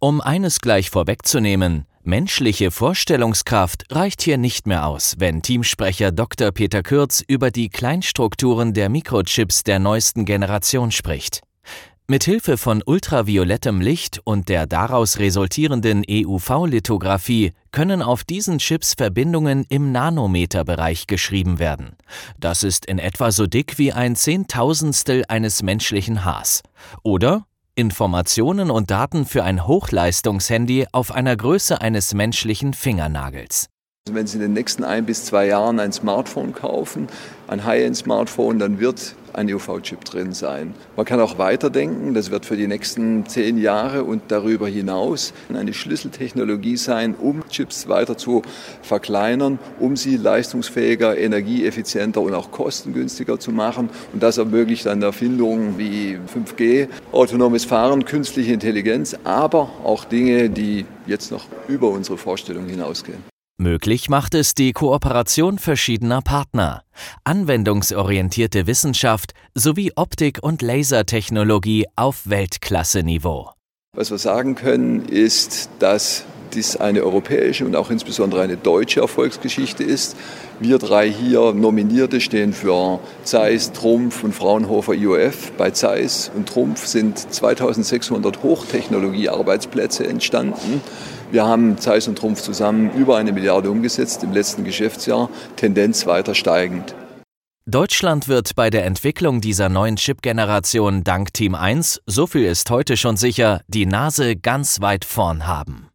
Um eines gleich vorwegzunehmen, menschliche Vorstellungskraft reicht hier nicht mehr aus, wenn Teamsprecher Dr. Peter Kürz über die Kleinstrukturen der Mikrochips der neuesten Generation spricht. Mithilfe von ultraviolettem Licht und der daraus resultierenden EUV-Lithografie können auf diesen Chips Verbindungen im Nanometerbereich geschrieben werden. Das ist in etwa so dick wie ein Zehntausendstel eines menschlichen Haars. Oder Informationen und Daten für ein Hochleistungshandy auf einer Größe eines menschlichen Fingernagels. Wenn Sie in den nächsten ein bis zwei Jahren ein Smartphone kaufen, ein High-End-Smartphone, dann wird ein UV-Chip drin sein. Man kann auch weiterdenken, das wird für die nächsten zehn Jahre und darüber hinaus eine Schlüsseltechnologie sein, um Chips weiter zu verkleinern, um sie leistungsfähiger, energieeffizienter und auch kostengünstiger zu machen. Und das ermöglicht dann Erfindungen wie 5G, autonomes Fahren, künstliche Intelligenz, aber auch Dinge, die jetzt noch über unsere Vorstellung hinausgehen. Möglich macht es die Kooperation verschiedener Partner, anwendungsorientierte Wissenschaft sowie Optik- und Lasertechnologie auf Weltklasse-Niveau. Was wir sagen können, ist, dass dies eine europäische und auch insbesondere eine deutsche Erfolgsgeschichte ist. Wir drei hier Nominierte stehen für Zeiss, Trumpf und Fraunhofer IOF. Bei Zeiss und Trumpf sind 2600 Hochtechnologie-Arbeitsplätze entstanden. Wir haben Zeiss und Trumpf zusammen über eine Milliarde umgesetzt im letzten Geschäftsjahr, Tendenz weiter steigend. Deutschland wird bei der Entwicklung dieser neuen Chip-Generation dank Team 1, so viel ist heute schon sicher, die Nase ganz weit vorn haben.